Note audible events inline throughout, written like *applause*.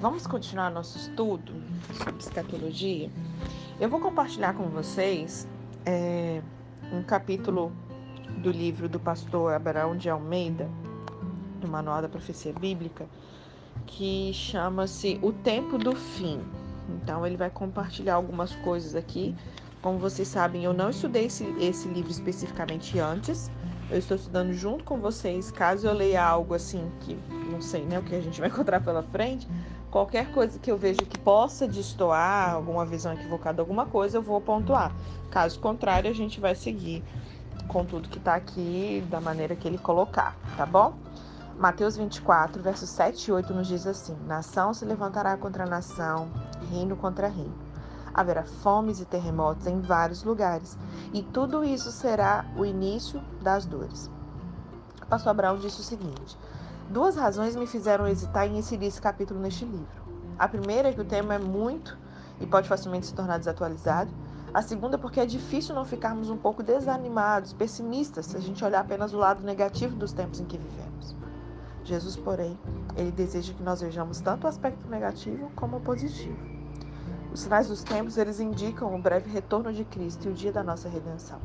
Vamos continuar nosso estudo sobre escatologia? Eu vou compartilhar com vocês é, um capítulo do livro do pastor Abraão de Almeida, do Manual da Profecia Bíblica, que chama-se O Tempo do Fim. Então, ele vai compartilhar algumas coisas aqui. Como vocês sabem, eu não estudei esse, esse livro especificamente antes. Eu estou estudando junto com vocês. Caso eu leia algo assim que não sei né, o que a gente vai *laughs* encontrar pela frente, qualquer coisa que eu veja que possa destoar, alguma visão equivocada, alguma coisa, eu vou pontuar. Caso contrário, a gente vai seguir com tudo que está aqui da maneira que ele colocar, tá bom? Mateus 24, versos 7 e 8 nos diz assim: Nação se levantará contra nação, reino contra reino. Haverá fomes e terremotos em vários lugares, e tudo isso será o início das dores. O pastor Abraão disse o seguinte: Duas razões me fizeram hesitar em inserir esse capítulo neste livro. A primeira é que o tema é muito e pode facilmente se tornar desatualizado. A segunda, porque é difícil não ficarmos um pouco desanimados, pessimistas, se a gente olhar apenas o lado negativo dos tempos em que vivemos. Jesus, porém, ele deseja que nós vejamos tanto o aspecto negativo como o positivo. Os sinais dos tempos, eles indicam o breve retorno de Cristo e o dia da nossa redenção.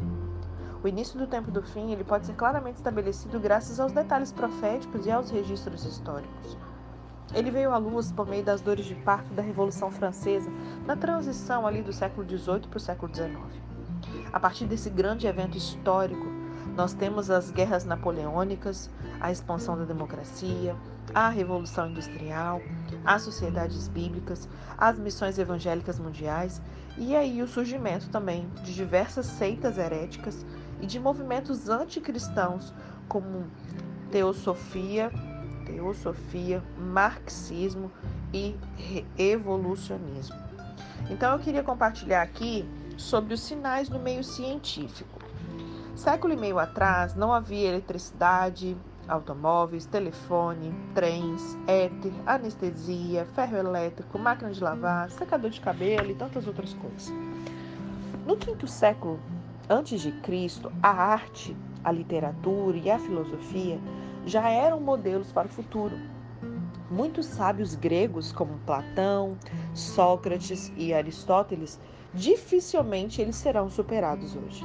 O início do tempo do fim ele pode ser claramente estabelecido graças aos detalhes proféticos e aos registros históricos. Ele veio à luz por meio das dores de parto da Revolução Francesa, na transição ali do século XVIII para o século XIX. A partir desse grande evento histórico, nós temos as guerras napoleônicas, a expansão da democracia, a revolução industrial, as sociedades bíblicas, as missões evangélicas mundiais e aí o surgimento também de diversas seitas heréticas e de movimentos anticristãos como teosofia, teosofia, marxismo e evolucionismo. Então eu queria compartilhar aqui sobre os sinais no meio científico. Século e meio atrás não havia eletricidade, automóveis, telefone, trens, éter, anestesia, ferro elétrico, máquina de lavar, secador de cabelo e tantas outras coisas. No quinto século antes de Cristo, a arte, a literatura e a filosofia já eram modelos para o futuro. Muitos sábios gregos, como Platão, Sócrates e Aristóteles, dificilmente eles serão superados hoje.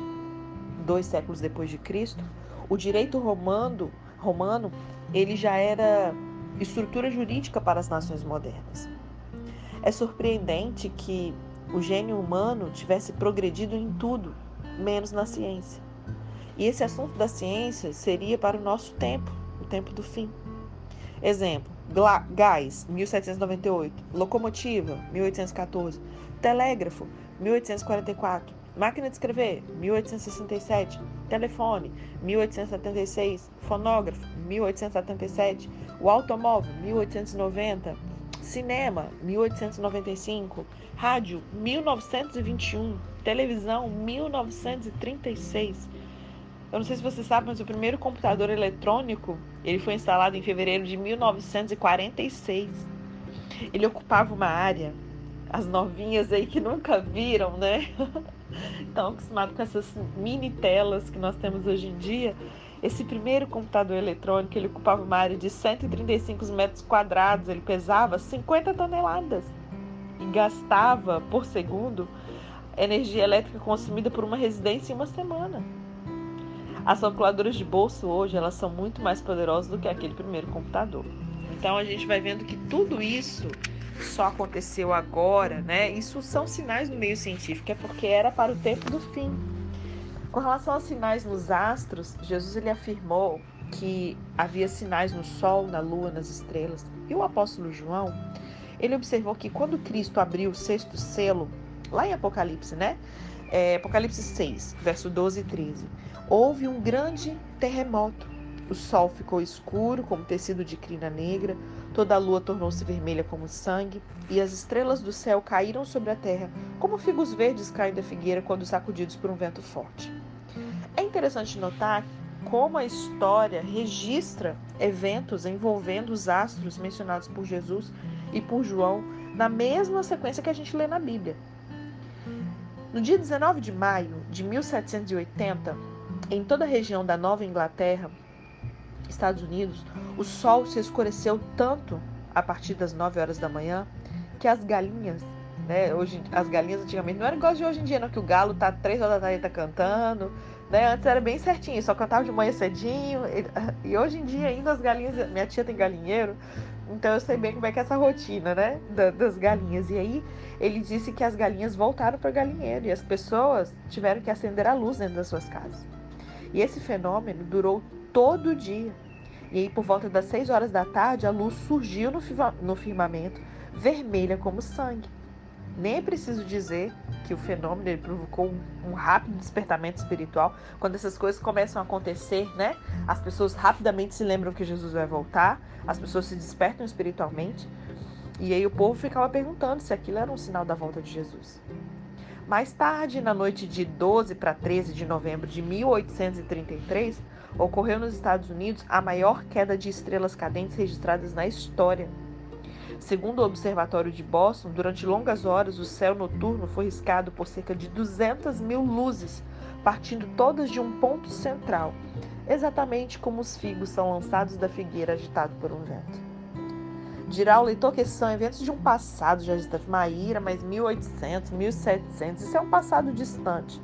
Dois séculos depois de Cristo, o direito romano, romano ele já era estrutura jurídica para as nações modernas. É surpreendente que o gênio humano tivesse progredido em tudo menos na ciência. E esse assunto da ciência seria para o nosso tempo, o tempo do fim. Exemplo: gás, 1798, locomotiva, 1814, telégrafo, 1844, máquina de escrever, 1867, telefone, 1876, fonógrafo, 1877, o automóvel, 1890, cinema, 1895, rádio, 1921, televisão 1936. Eu não sei se você sabe, mas o primeiro computador eletrônico ele foi instalado em fevereiro de 1946. Ele ocupava uma área, as novinhas aí que nunca viram, né? *laughs* Estão acostumados com essas mini telas que nós temos hoje em dia. Esse primeiro computador eletrônico ele ocupava uma área de 135 metros quadrados, ele pesava 50 toneladas e gastava por segundo energia elétrica consumida por uma residência em uma semana. As calculadoras de bolso hoje elas são muito mais poderosas do que aquele primeiro computador. Então a gente vai vendo que tudo isso só aconteceu agora, né? Isso são sinais no meio científico, é porque era para o tempo do fim. Com relação aos sinais nos astros, Jesus ele afirmou que havia sinais no sol, na lua, nas estrelas. E o apóstolo João, ele observou que quando Cristo abriu o sexto selo, lá em Apocalipse, né? É, Apocalipse 6, verso 12 e 13. Houve um grande terremoto. O sol ficou escuro, como tecido de crina negra, toda a lua tornou-se vermelha como sangue, e as estrelas do céu caíram sobre a terra, como figos verdes caem da figueira quando sacudidos por um vento forte. É interessante notar como a história registra eventos envolvendo os astros mencionados por Jesus e por João na mesma sequência que a gente lê na Bíblia. No dia 19 de maio de 1780, em toda a região da Nova Inglaterra, Estados Unidos, o sol se escureceu tanto a partir das 9 horas da manhã, que as galinhas, né? Hoje, as galinhas antigamente não era igual de hoje em dia, não, que o galo tá 3 horas da tarde tá cantando, né? Antes era bem certinho, só cantava de manhã cedinho. E, e hoje em dia ainda as galinhas, minha tia tem galinheiro, então eu sei bem como é que é essa rotina, né? Da, das galinhas. E aí ele disse que as galinhas voltaram para o galinheiro e as pessoas tiveram que acender a luz dentro das suas casas. E esse fenômeno durou todo o dia. E aí, por volta das 6 horas da tarde, a luz surgiu no, no firmamento, vermelha como sangue. Nem é preciso dizer que o fenômeno provocou um, um, rápido despertamento espiritual. Quando essas coisas começam a acontecer, né? As pessoas rapidamente se lembram que Jesus vai voltar, as pessoas se despertam espiritualmente. E aí o povo ficava perguntando se aquilo era um sinal da volta de Jesus. Mais tarde, na noite de 12 para 13 de novembro de 1833, ocorreu nos Estados Unidos a maior queda de estrelas cadentes registradas na história. Segundo o Observatório de Boston, durante longas horas o céu noturno foi riscado por cerca de 200 mil luzes, partindo todas de um ponto central, exatamente como os figos são lançados da figueira agitado por um vento. Dirá o leitor que são eventos de um passado já distante, Maíra, mas 1800, 1700, isso é um passado distante.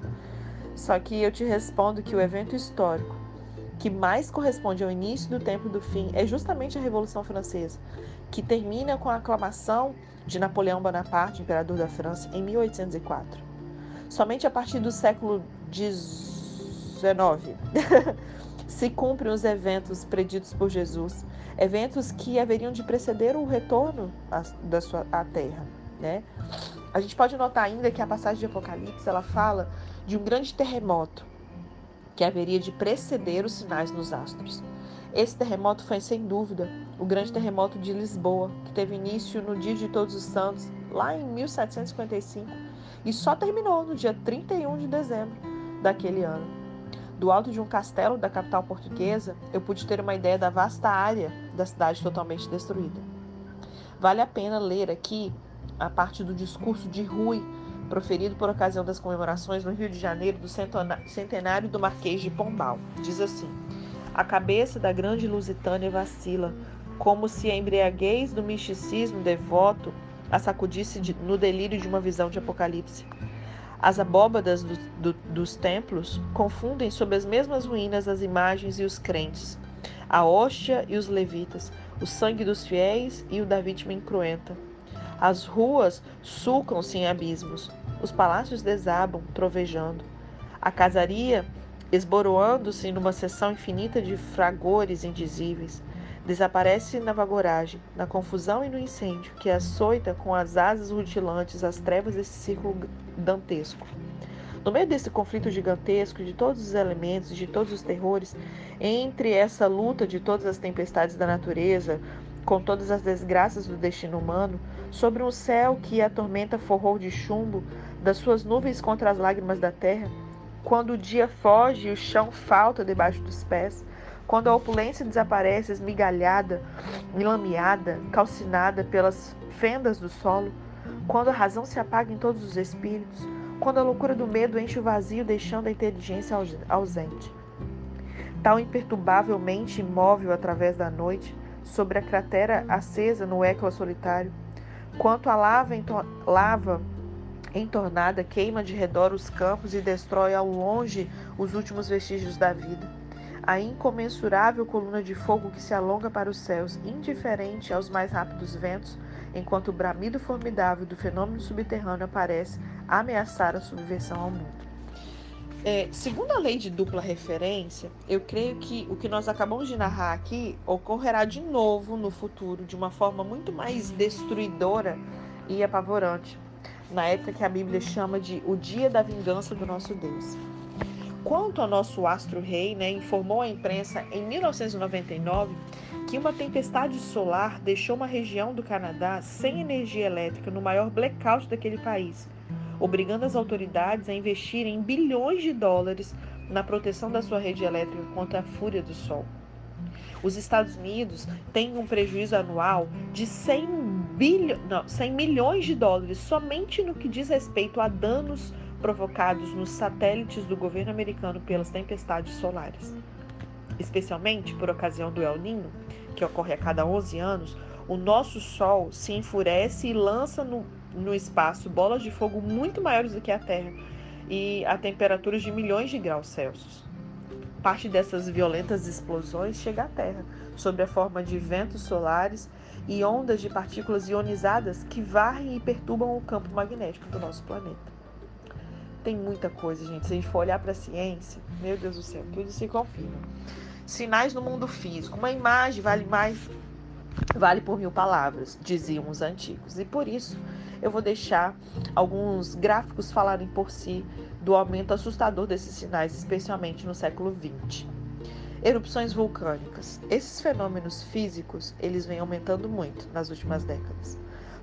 Só que eu te respondo que o evento histórico que mais corresponde ao início do tempo do fim é justamente a Revolução Francesa, que termina com a aclamação de Napoleão Bonaparte, imperador da França, em 1804. Somente a partir do século XIX *laughs* se cumprem os eventos preditos por Jesus, eventos que haveriam de preceder o retorno da sua à Terra. Né? A gente pode notar ainda que a passagem de Apocalipse ela fala de um grande terremoto que haveria de preceder os sinais nos astros. Esse terremoto foi, sem dúvida, o grande terremoto de Lisboa, que teve início no dia de Todos os Santos, lá em 1755, e só terminou no dia 31 de dezembro daquele ano. Do alto de um castelo da capital portuguesa, eu pude ter uma ideia da vasta área da cidade totalmente destruída. Vale a pena ler aqui a parte do discurso de Rui proferido por ocasião das comemorações no Rio de Janeiro do centenário do Marquês de Pombal. Diz assim: A cabeça da grande Lusitânia vacila, como se a embriaguez do misticismo devoto a sacudisse de, no delírio de uma visão de Apocalipse. As abóbadas do, do, dos templos confundem sob as mesmas ruínas as imagens e os crentes, a hóstia e os levitas, o sangue dos fiéis e o da vítima incruenta. As ruas sulcam-se em abismos, os palácios desabam, trovejando. A casaria, esboroando-se numa seção infinita de fragores indizíveis, desaparece na vagoragem, na confusão e no incêndio que açoita com as asas rutilantes as trevas desse círculo dantesco. No meio desse conflito gigantesco de todos os elementos, de todos os terrores, entre essa luta de todas as tempestades da natureza, com todas as desgraças do destino humano, sobre um céu que a tormenta forrou de chumbo, das suas nuvens contra as lágrimas da terra, quando o dia foge e o chão falta debaixo dos pés, quando a opulência desaparece esmigalhada, enlameada, calcinada pelas fendas do solo, quando a razão se apaga em todos os espíritos, quando a loucura do medo enche o vazio, deixando a inteligência ausente. Tal imperturbavelmente imóvel através da noite, sobre a cratera acesa no eco solitário, quanto a lava, lava entornada queima de redor os campos e destrói ao longe os últimos vestígios da vida. A incomensurável coluna de fogo que se alonga para os céus, indiferente aos mais rápidos ventos, enquanto o bramido formidável do fenômeno subterrâneo aparece ameaçar a subversão ao mundo. É, segundo a lei de dupla referência, eu creio que o que nós acabamos de narrar aqui ocorrerá de novo no futuro, de uma forma muito mais destruidora e apavorante, na época que a Bíblia chama de o dia da vingança do nosso Deus. Quanto ao nosso astro-rei, né, informou à imprensa em 1999 que uma tempestade solar deixou uma região do Canadá sem energia elétrica no maior blackout daquele país obrigando as autoridades a investirem bilhões de dólares na proteção da sua rede elétrica contra a fúria do sol. Os Estados Unidos têm um prejuízo anual de 100, bilho, não, 100 milhões de dólares somente no que diz respeito a danos provocados nos satélites do governo americano pelas tempestades solares. Especialmente por ocasião do El Niño, que ocorre a cada 11 anos, o nosso Sol se enfurece e lança no, no espaço bolas de fogo muito maiores do que a Terra e a temperaturas de milhões de graus Celsius. Parte dessas violentas explosões chega à Terra, sob a forma de ventos solares e ondas de partículas ionizadas que varrem e perturbam o campo magnético do nosso planeta. Tem muita coisa, gente. Se a gente for olhar para a ciência, meu Deus do céu, tudo se confirma. Sinais no mundo físico. Uma imagem vale mais, vale por mil palavras, diziam os antigos. E por isso eu vou deixar alguns gráficos falarem por si do aumento assustador desses sinais, especialmente no século XX. Erupções vulcânicas. Esses fenômenos físicos, eles vêm aumentando muito nas últimas décadas,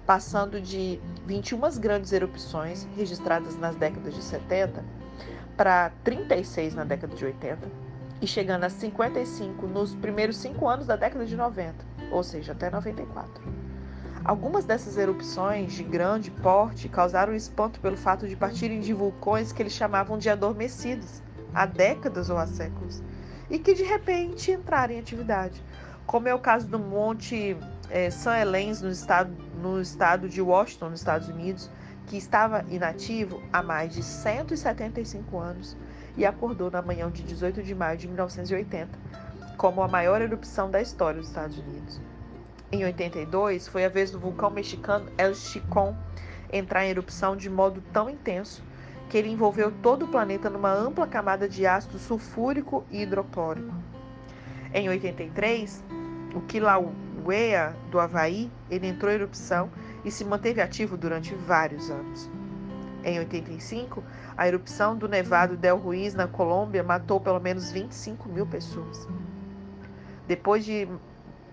passando de 21 grandes erupções registradas nas décadas de 70 para 36 na década de 80 e chegando a 55 nos primeiros cinco anos da década de 90, ou seja, até 94. Algumas dessas erupções de grande porte causaram espanto pelo fato de partirem de vulcões que eles chamavam de adormecidos há décadas ou há séculos e que de repente entraram em atividade, como é o caso do Monte é, St. Helens no estado, no estado de Washington, nos Estados Unidos, que estava inativo há mais de 175 anos e acordou na manhã de 18 de maio de 1980 como a maior erupção da história dos Estados Unidos. Em 82, foi a vez do vulcão mexicano El Chicón entrar em erupção de modo tão intenso que ele envolveu todo o planeta numa ampla camada de ácido sulfúrico e hidroclórico. Em 83, o Kilauea do Havaí, ele entrou em erupção e se manteve ativo durante vários anos. Em 85, a erupção do Nevado del Ruiz, na Colômbia, matou pelo menos 25 mil pessoas. Depois de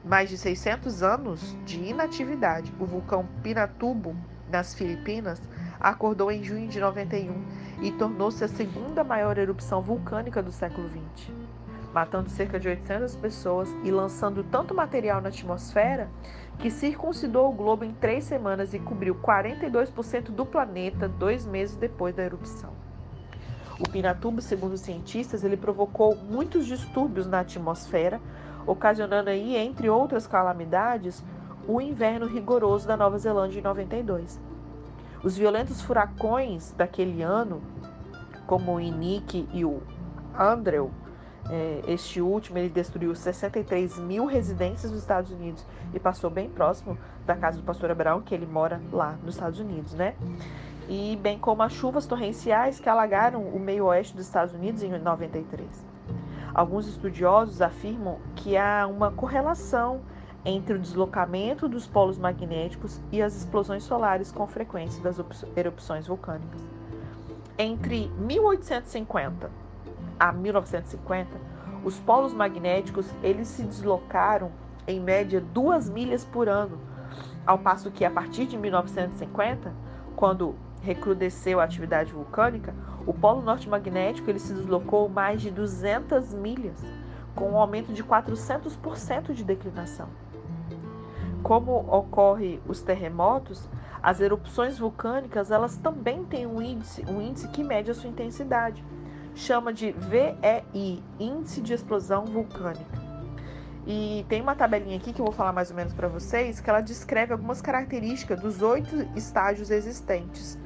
mais de 600 anos de inatividade, o vulcão Pinatubo, nas Filipinas, acordou em junho de 91 e tornou-se a segunda maior erupção vulcânica do século XX, matando cerca de 800 pessoas e lançando tanto material na atmosfera que circuncidou o globo em três semanas e cobriu 42% do planeta dois meses depois da erupção. O Pinatubo, segundo os cientistas, ele provocou muitos distúrbios na atmosfera, ocasionando aí, entre outras calamidades, o inverno rigoroso da Nova Zelândia em 92. Os violentos furacões daquele ano, como o Inique e o Andrew, é, este último ele destruiu 63 mil residências dos Estados Unidos e passou bem próximo da casa do pastor Abraão, que ele mora lá nos Estados Unidos, né? E bem como as chuvas torrenciais que alagaram o meio oeste dos Estados Unidos em 93. Alguns estudiosos afirmam que há uma correlação entre o deslocamento dos polos magnéticos e as explosões solares com frequência das erupções vulcânicas. Entre 1850 a 1950, os polos magnéticos eles se deslocaram em média duas milhas por ano, ao passo que a partir de 1950, quando recrudesceu a atividade vulcânica, o polo norte magnético ele se deslocou mais de 200 milhas, com um aumento de 400% de declinação. Como ocorre os terremotos, as erupções vulcânicas elas também têm um índice, um índice que mede a sua intensidade. Chama de VEI, Índice de Explosão Vulcânica. E tem uma tabelinha aqui que eu vou falar mais ou menos para vocês, que ela descreve algumas características dos oito estágios existentes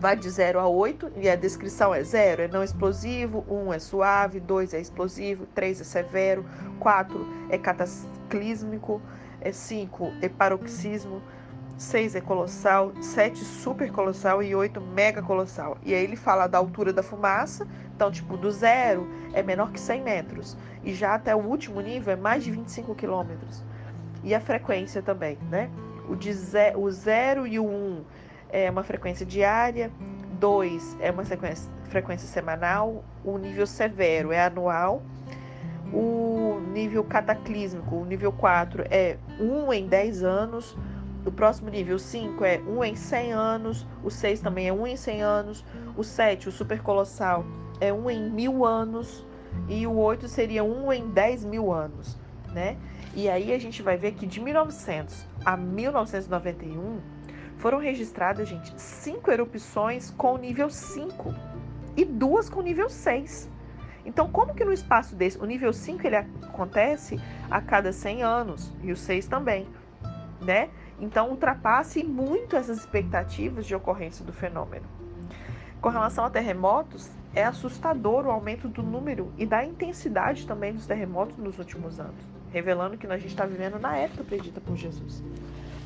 vai de 0 a 8 e a descrição é 0 é não explosivo, 1 um é suave, 2 é explosivo, 3 é severo, 4 é cataclísmico, 5 é, paroxismo, 6 é colossal, 7 super colossal e 8 mega colossal. E aí ele fala da altura da fumaça, então tipo do zero é menor que 100 metros e já até o último nível é mais de 25 quilômetros. E a frequência também, né? O, de ze o 0 e o 1 um é uma frequência diária, 2 é uma frequência semanal, o nível severo é anual, o nível cataclísmico, o nível 4 é 1 em 10 anos, o próximo nível 5 é 1 em 100 anos, o 6 também é 1 em 100 anos, o 7, o supercolossal, é 1 em mil anos, e o 8 seria 1 em 10 mil anos, né? E aí a gente vai ver que de 1900 a 1991 foram registradas, gente, cinco erupções com nível 5 e duas com nível 6. Então, como que no espaço desse, o nível 5 ele acontece a cada 100 anos e o 6 também, né? Então, ultrapasse muito essas expectativas de ocorrência do fenômeno. Com relação a terremotos, é assustador o aumento do número e da intensidade também dos terremotos nos últimos anos, revelando que a gente está vivendo na época predita por Jesus.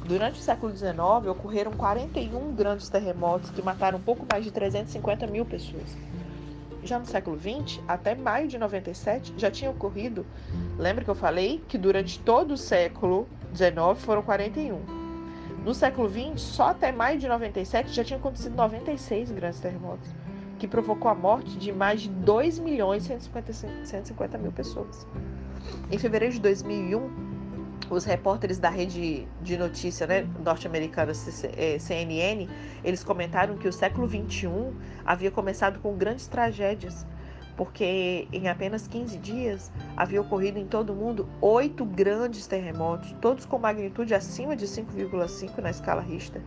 Durante o século XIX, ocorreram 41 grandes terremotos que mataram pouco mais de 350 mil pessoas. Já no século XX, até maio de 97, já tinha ocorrido. Lembra que eu falei que durante todo o século XIX foram 41. No século XX, só até maio de 97 já tinham acontecido 96 grandes terremotos, que provocou a morte de mais de 2 milhões e 150 mil pessoas. Em fevereiro de 2001, os repórteres da rede de notícia né, norte-americana CNN, eles comentaram que o século XXI havia começado com grandes tragédias, porque em apenas 15 dias havia ocorrido em todo o mundo oito grandes terremotos, todos com magnitude acima de 5,5 na escala Richter.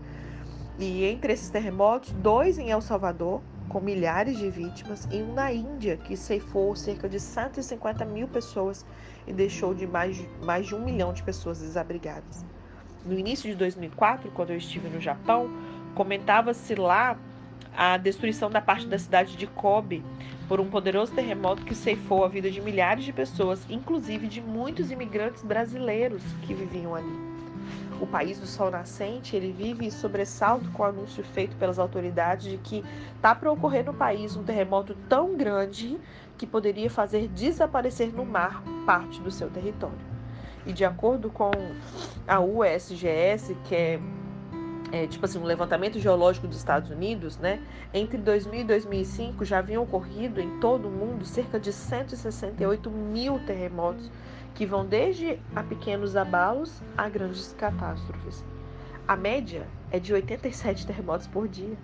E entre esses terremotos, dois em El Salvador, com milhares de vítimas, e um na Índia, que ceifou cerca de 150 mil pessoas e deixou de mais, mais de um milhão de pessoas desabrigadas. No início de 2004, quando eu estive no Japão, comentava-se lá a destruição da parte da cidade de Kobe por um poderoso terremoto que ceifou a vida de milhares de pessoas, inclusive de muitos imigrantes brasileiros que viviam ali. O país do sol nascente, ele vive sobressalto com o anúncio feito pelas autoridades de que está para ocorrer no país um terremoto tão grande que poderia fazer desaparecer no mar parte do seu território. E de acordo com a USGS, que é, é, tipo assim um levantamento geológico dos Estados Unidos, né, entre 2000 e 2005 já haviam ocorrido em todo o mundo cerca de 168 mil terremotos que vão desde a pequenos abalos a grandes catástrofes. A média é de 87 terremotos por dia.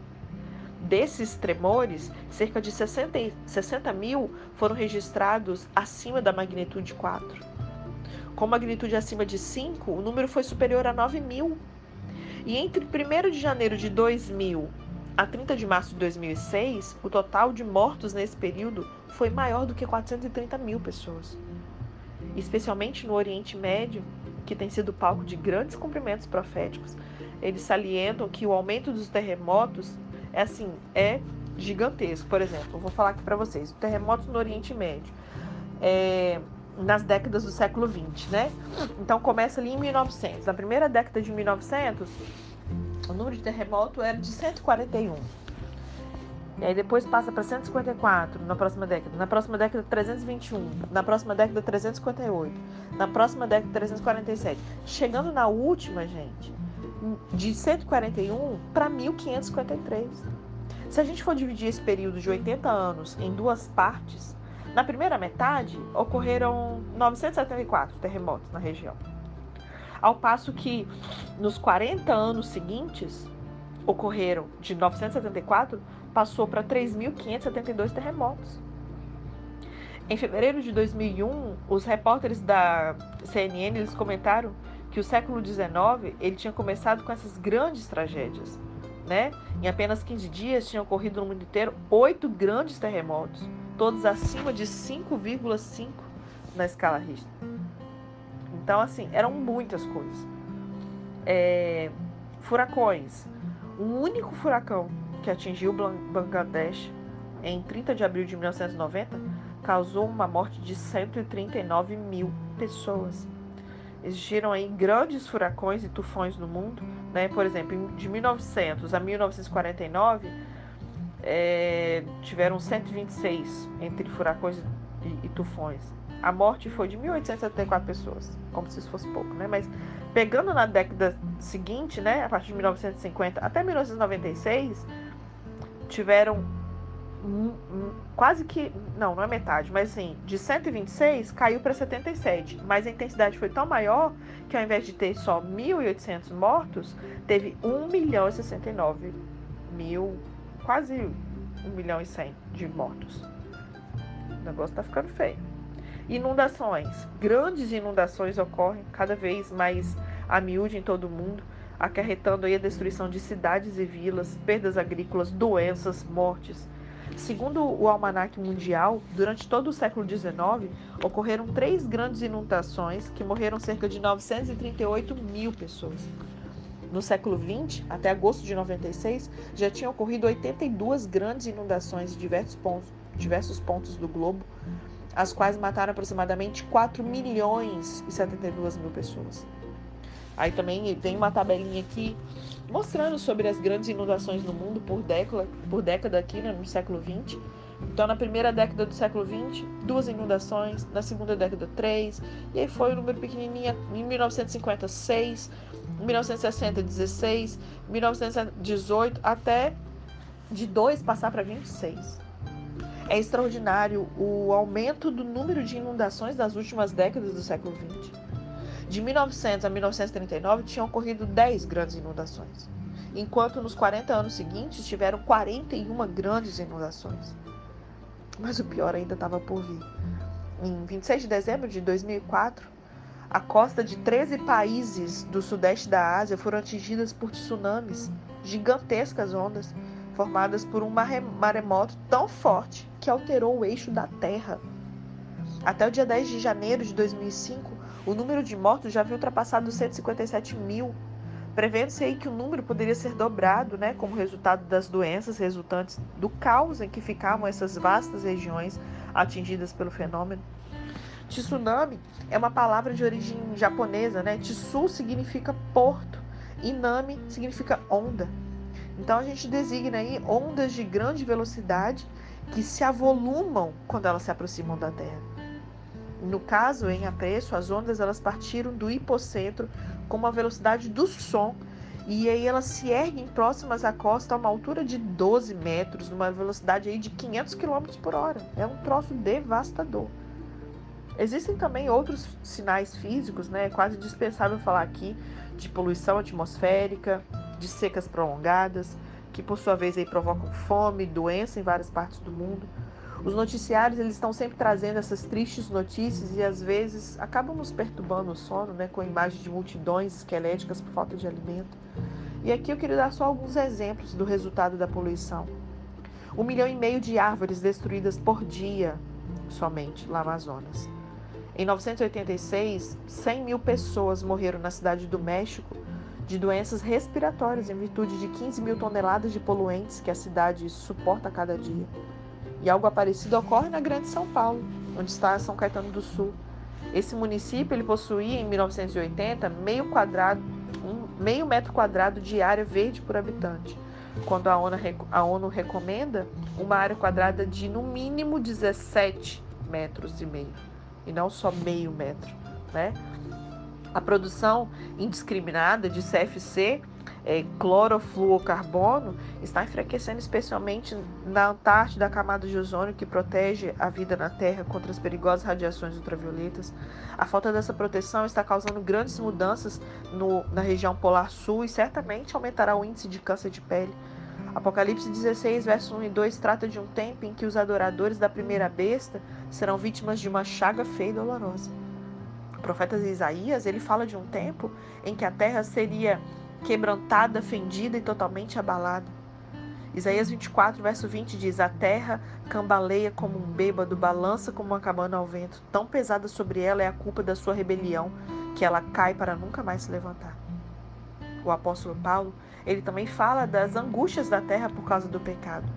Desses tremores, cerca de 60, 60 mil foram registrados acima da magnitude 4. Com magnitude acima de 5, o número foi superior a 9 mil. E entre 1 de janeiro de 2000 a 30 de março de 2006, o total de mortos nesse período foi maior do que 430 mil pessoas. Especialmente no Oriente Médio, que tem sido palco de grandes cumprimentos proféticos, eles salientam que o aumento dos terremotos é assim, é gigantesco. Por exemplo, eu vou falar aqui para vocês, o terremoto no Oriente Médio, é, nas décadas do século 20, né? Então começa ali em 1900. Na primeira década de 1900, o número de terremoto era de 141. E aí depois passa para 154 na próxima década, na próxima década 321, na próxima década 358, na próxima década 347. Chegando na última, gente, de 141 para 1553. Se a gente for dividir esse período de 80 anos em duas partes, na primeira metade ocorreram 974 terremotos na região. Ao passo que nos 40 anos seguintes ocorreram de 974 passou para 3.572 terremotos. Em fevereiro de 2001, os repórteres da CNN eles comentaram que o século XIX ele tinha começado com essas grandes tragédias. Né? Em apenas 15 dias tinham ocorrido no mundo inteiro oito grandes terremotos, todos acima de 5,5 na escala Richter. Então, assim, eram muitas coisas. É, furacões. Um único furacão que atingiu Bangladesh em 30 de abril de 1990 causou uma morte de 139 mil pessoas existiram aí grandes furacões e tufões no mundo, né? Por exemplo, de 1900 a 1949 é, tiveram 126 entre furacões e, e, tufões. A morte foi de 1.874 pessoas, como se isso fosse pouco, né? Mas pegando na década seguinte, né, a partir de 1950 até 1996, tiveram quase que, não, não é metade, mas assim, de 126 caiu para 77, mas a intensidade foi tão maior que ao invés de ter só 1.800 mortos, teve 1 milhão e 69 mil, quase 1 milhão e 100 de mortos. O negócio tá ficando feio. Inundações. Grandes inundações ocorrem cada vez mais a miúde em todo o mundo, acarretando aí a destruição de cidades e vilas, perdas agrícolas, doenças, mortes Segundo o Almanac Mundial, durante todo o século XIX, ocorreram três grandes inundações que morreram cerca de 938 mil pessoas. No século XX, até agosto de 96, já tinham ocorrido 82 grandes inundações em diversos pontos, diversos pontos do globo, as quais mataram aproximadamente 4 milhões e 72 mil pessoas. Aí também vem uma tabelinha aqui mostrando sobre as grandes inundações no mundo por década, por década aqui né, no século 20. Então, na primeira década do século 20, duas inundações, na segunda década, três, e aí foi o um número pequenininho em 1956, 1960, 16, 1918, até de 2 passar para 26. É extraordinário o aumento do número de inundações das últimas décadas do século 20. De 1900 a 1939 tinham ocorrido 10 grandes inundações, enquanto nos 40 anos seguintes tiveram 41 grandes inundações. Mas o pior ainda estava por vir. Em 26 de dezembro de 2004, a costa de 13 países do sudeste da Ásia foram atingidas por tsunamis, gigantescas ondas, formadas por um maremoto tão forte que alterou o eixo da Terra. Até o dia 10 de janeiro de 2005, o número de mortos já havia ultrapassado os 157 mil, prevendo-se aí que o número poderia ser dobrado, né, como resultado das doenças resultantes do caos em que ficavam essas vastas regiões atingidas pelo fenômeno. Tsunami é uma palavra de origem japonesa, né? Tsu significa porto e nami significa onda. Então a gente designa aí ondas de grande velocidade que se avolumam quando elas se aproximam da Terra. No caso, em apreço, as ondas elas partiram do hipocentro com uma velocidade do som e aí elas se erguem próximas à costa a uma altura de 12 metros, numa velocidade aí de 500 km por hora. É um troço devastador. Existem também outros sinais físicos, né? É quase dispensável falar aqui de poluição atmosférica, de secas prolongadas, que por sua vez aí provocam fome, doença em várias partes do mundo. Os noticiários eles estão sempre trazendo essas tristes notícias e às vezes acabam nos perturbando o sono, né, com imagens de multidões esqueléticas por falta de alimento. E aqui eu queria dar só alguns exemplos do resultado da poluição. Um milhão e meio de árvores destruídas por dia somente lá no Amazonas. Em 1986, 100 mil pessoas morreram na cidade do México de doenças respiratórias em virtude de 15 mil toneladas de poluentes que a cidade suporta a cada dia. E algo parecido ocorre na Grande São Paulo, onde está São Caetano do Sul. Esse município ele possuía em 1980 meio quadrado, um, meio metro quadrado de área verde por habitante, quando a ONU, a ONU recomenda uma área quadrada de no mínimo 17 metros e meio, e não só meio metro, né? A produção indiscriminada de CFC, é, clorofluorcarbono, está enfraquecendo especialmente na Antártida a camada de ozônio que protege a vida na Terra contra as perigosas radiações ultravioletas. A falta dessa proteção está causando grandes mudanças no, na região polar sul e certamente aumentará o índice de câncer de pele. Apocalipse 16, versos 1 e 2 trata de um tempo em que os adoradores da primeira besta serão vítimas de uma chaga feia e dolorosa profeta Isaías, ele fala de um tempo em que a terra seria quebrantada, fendida e totalmente abalada. Isaías 24, verso 20 diz: A terra cambaleia como um bêbado, balança como uma cabana ao vento. Tão pesada sobre ela é a culpa da sua rebelião, que ela cai para nunca mais se levantar. O apóstolo Paulo, ele também fala das angústias da terra por causa do pecado.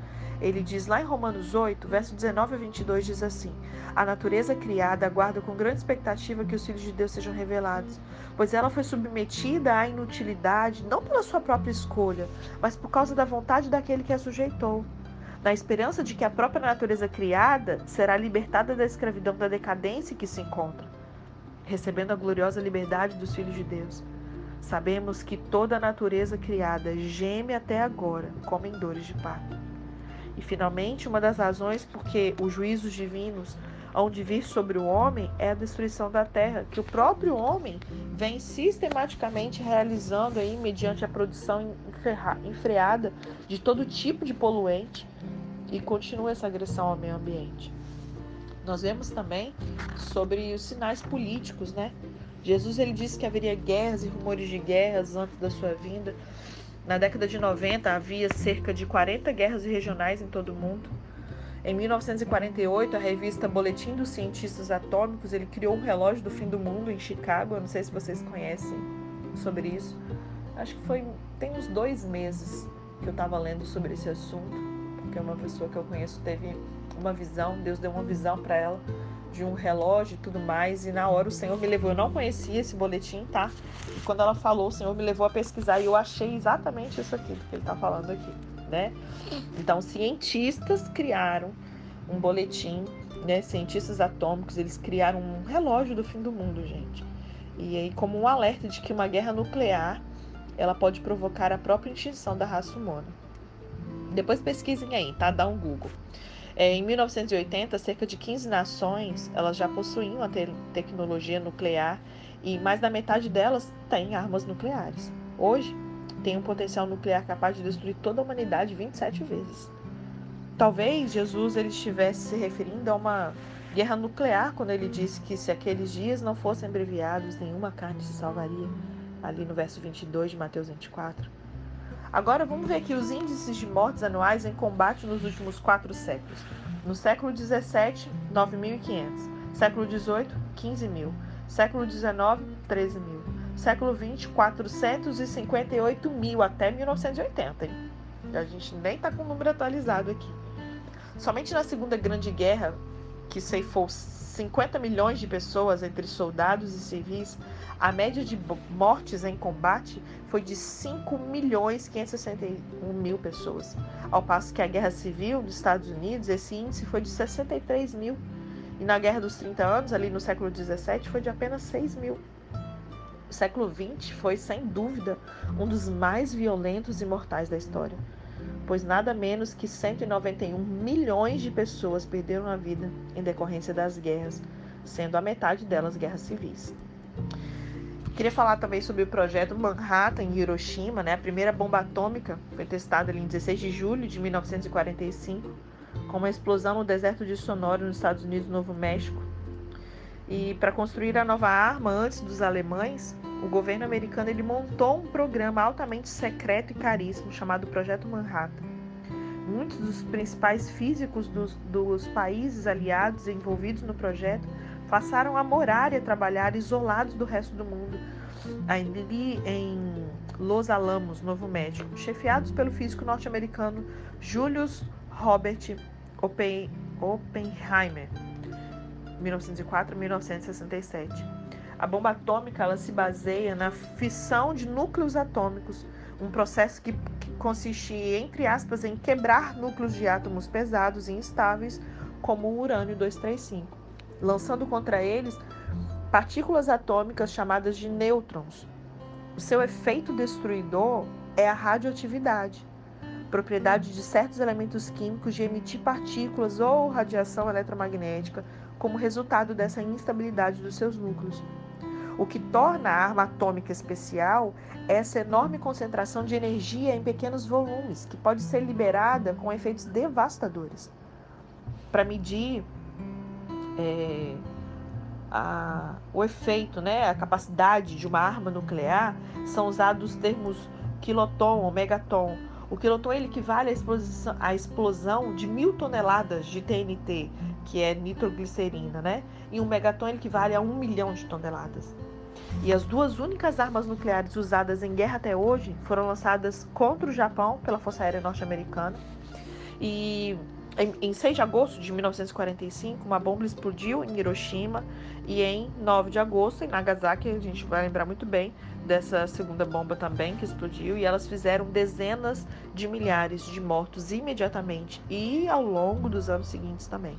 Ele diz lá em Romanos 8, verso 19 a 22, diz assim: A natureza criada aguarda com grande expectativa que os filhos de Deus sejam revelados, pois ela foi submetida à inutilidade não pela sua própria escolha, mas por causa da vontade daquele que a sujeitou, na esperança de que a própria natureza criada será libertada da escravidão da decadência que se encontra, recebendo a gloriosa liberdade dos filhos de Deus. Sabemos que toda a natureza criada geme até agora, como em dores de parto. E finalmente, uma das razões porque os juízos divinos hão de vir sobre o homem é a destruição da terra, que o próprio homem vem sistematicamente realizando aí mediante a produção enfreada de todo tipo de poluente e continua essa agressão ao meio ambiente. Nós vemos também sobre os sinais políticos, né? Jesus ele disse que haveria guerras e rumores de guerras antes da sua vinda. Na década de 90 havia cerca de 40 guerras regionais em todo o mundo. Em 1948, a revista Boletim dos Cientistas Atômicos ele criou um relógio do fim do mundo em Chicago. Eu não sei se vocês conhecem sobre isso. Acho que foi tem uns dois meses que eu estava lendo sobre esse assunto, porque uma pessoa que eu conheço teve uma visão, Deus deu uma visão para ela de um relógio e tudo mais, e na hora o Senhor me levou. Eu não conhecia esse boletim, tá? E quando ela falou, o Senhor me levou a pesquisar e eu achei exatamente isso aqui que ele está falando aqui, né? Então, cientistas criaram um boletim, né? Cientistas atômicos, eles criaram um relógio do fim do mundo, gente. E aí, como um alerta de que uma guerra nuclear ela pode provocar a própria extinção da raça humana. Depois pesquisem aí, tá? Dá um Google. É, em 1980, cerca de 15 nações elas já possuíam a te tecnologia nuclear e mais da metade delas tem armas nucleares. Hoje, tem um potencial nuclear capaz de destruir toda a humanidade 27 vezes. Talvez Jesus ele estivesse se referindo a uma guerra nuclear quando ele disse que se aqueles dias não fossem abreviados, nenhuma carne se salvaria, ali no verso 22 de Mateus 24. Agora vamos ver aqui os índices de mortes anuais em combate nos últimos quatro séculos. No século 17, 9.500. Século 18, 15 mil. Século 19, 13 mil. Século 20, 458 mil até 1980. Hein? A gente nem está com o número atualizado aqui. Somente na Segunda Grande Guerra, que ceifou 50 milhões de pessoas entre soldados e civis, a média de mortes em combate foi de 5 milhões 561 mil pessoas, ao passo que a Guerra Civil dos Estados Unidos, esse índice foi de 63 mil, e na Guerra dos 30 Anos, ali no século 17, foi de apenas 6 mil. O século 20 foi, sem dúvida, um dos mais violentos e mortais da história, pois nada menos que 191 milhões de pessoas perderam a vida em decorrência das guerras, sendo a metade delas guerras civis. Queria falar também sobre o projeto Manhattan em Hiroshima, né? A primeira bomba atômica foi testada ali em 16 de julho de 1945, com uma explosão no deserto de Sonora, nos Estados Unidos, Novo México. E para construir a nova arma antes dos alemães, o governo americano ele montou um programa altamente secreto e caríssimo chamado Projeto Manhattan. Muitos dos principais físicos dos, dos países aliados envolvidos no projeto passaram a morar e a trabalhar isolados do resto do mundo, ali em Los Alamos, Novo México, chefiados pelo físico norte-americano Julius Robert Oppenheimer, 1904-1967. A bomba atômica ela se baseia na fissão de núcleos atômicos, um processo que, que consiste, entre aspas, em quebrar núcleos de átomos pesados e instáveis, como o urânio 235 lançando contra eles partículas atômicas chamadas de nêutrons. O seu efeito destruidor é a radioatividade, propriedade de certos elementos químicos de emitir partículas ou radiação eletromagnética como resultado dessa instabilidade dos seus núcleos. O que torna a arma atômica especial é essa enorme concentração de energia em pequenos volumes, que pode ser liberada com efeitos devastadores. Para medir é, a, o efeito, né, a capacidade de uma arma nuclear, são usados os termos quiloton ou megaton. O quiloton ele equivale à explosão, à explosão de mil toneladas de TNT, que é nitroglicerina, né? E um megaton ele equivale a um milhão de toneladas. E as duas únicas armas nucleares usadas em guerra até hoje foram lançadas contra o Japão pela Força Aérea Norte-Americana. E em, 6 de agosto de 1945, uma bomba explodiu em Hiroshima e em 9 de agosto em Nagasaki, a gente vai lembrar muito bem dessa segunda bomba também que explodiu e elas fizeram dezenas de milhares de mortos imediatamente e ao longo dos anos seguintes também.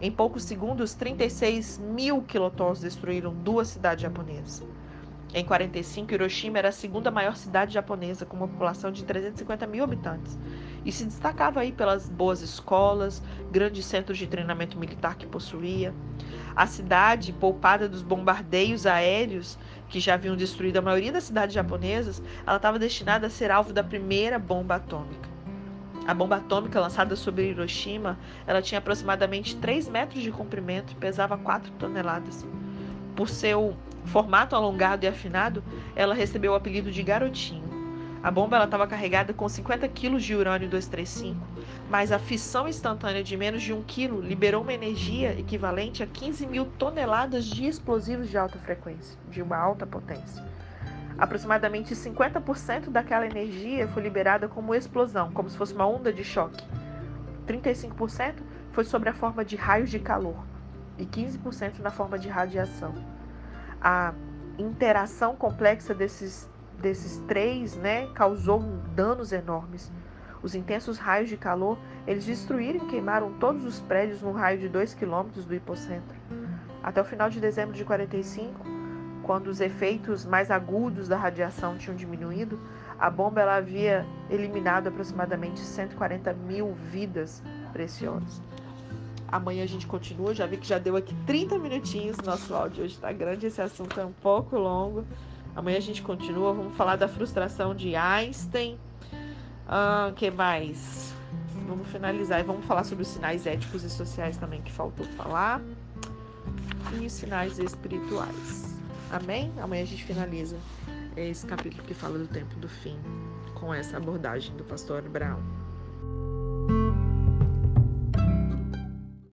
Em poucos segundos, 36 mil quilotons destruíram duas cidades japonesas. Em 45, Hiroshima era a segunda maior cidade japonesa, com uma população de 350 mil habitantes, e se destacava aí pelas boas escolas, grandes centros de treinamento militar que possuía. A cidade, poupada dos bombardeios aéreos que já haviam destruído a maioria das cidades japonesas, ela estava destinada a ser alvo da primeira bomba atômica. A bomba atômica lançada sobre Hiroshima, ela tinha aproximadamente 3 metros de comprimento e pesava 4 toneladas. Por seu formato alongado e afinado, ela recebeu o apelido de Garotinho. A bomba estava carregada com 50 quilos de urânio 235, mas a fissão instantânea de menos de 1 quilo liberou uma energia equivalente a 15 mil toneladas de explosivos de alta frequência, de uma alta potência. Aproximadamente 50% daquela energia foi liberada como explosão, como se fosse uma onda de choque. 35% foi sob a forma de raios de calor e 15% na forma de radiação. A interação complexa desses, desses três né, causou danos enormes. Os intensos raios de calor, eles destruíram e queimaram todos os prédios num raio de 2 km do hipocentro. Até o final de dezembro de 45, quando os efeitos mais agudos da radiação tinham diminuído, a bomba ela havia eliminado aproximadamente 140 mil vidas preciosas. Amanhã a gente continua, já vi que já deu aqui 30 minutinhos, nosso áudio hoje está grande, esse assunto é um pouco longo. Amanhã a gente continua, vamos falar da frustração de Einstein. Ah, que mais? Vamos finalizar e vamos falar sobre os sinais éticos e sociais também que faltou falar. E os sinais espirituais. Amém? Amanhã a gente finaliza esse capítulo que fala do tempo do fim com essa abordagem do pastor Abraão.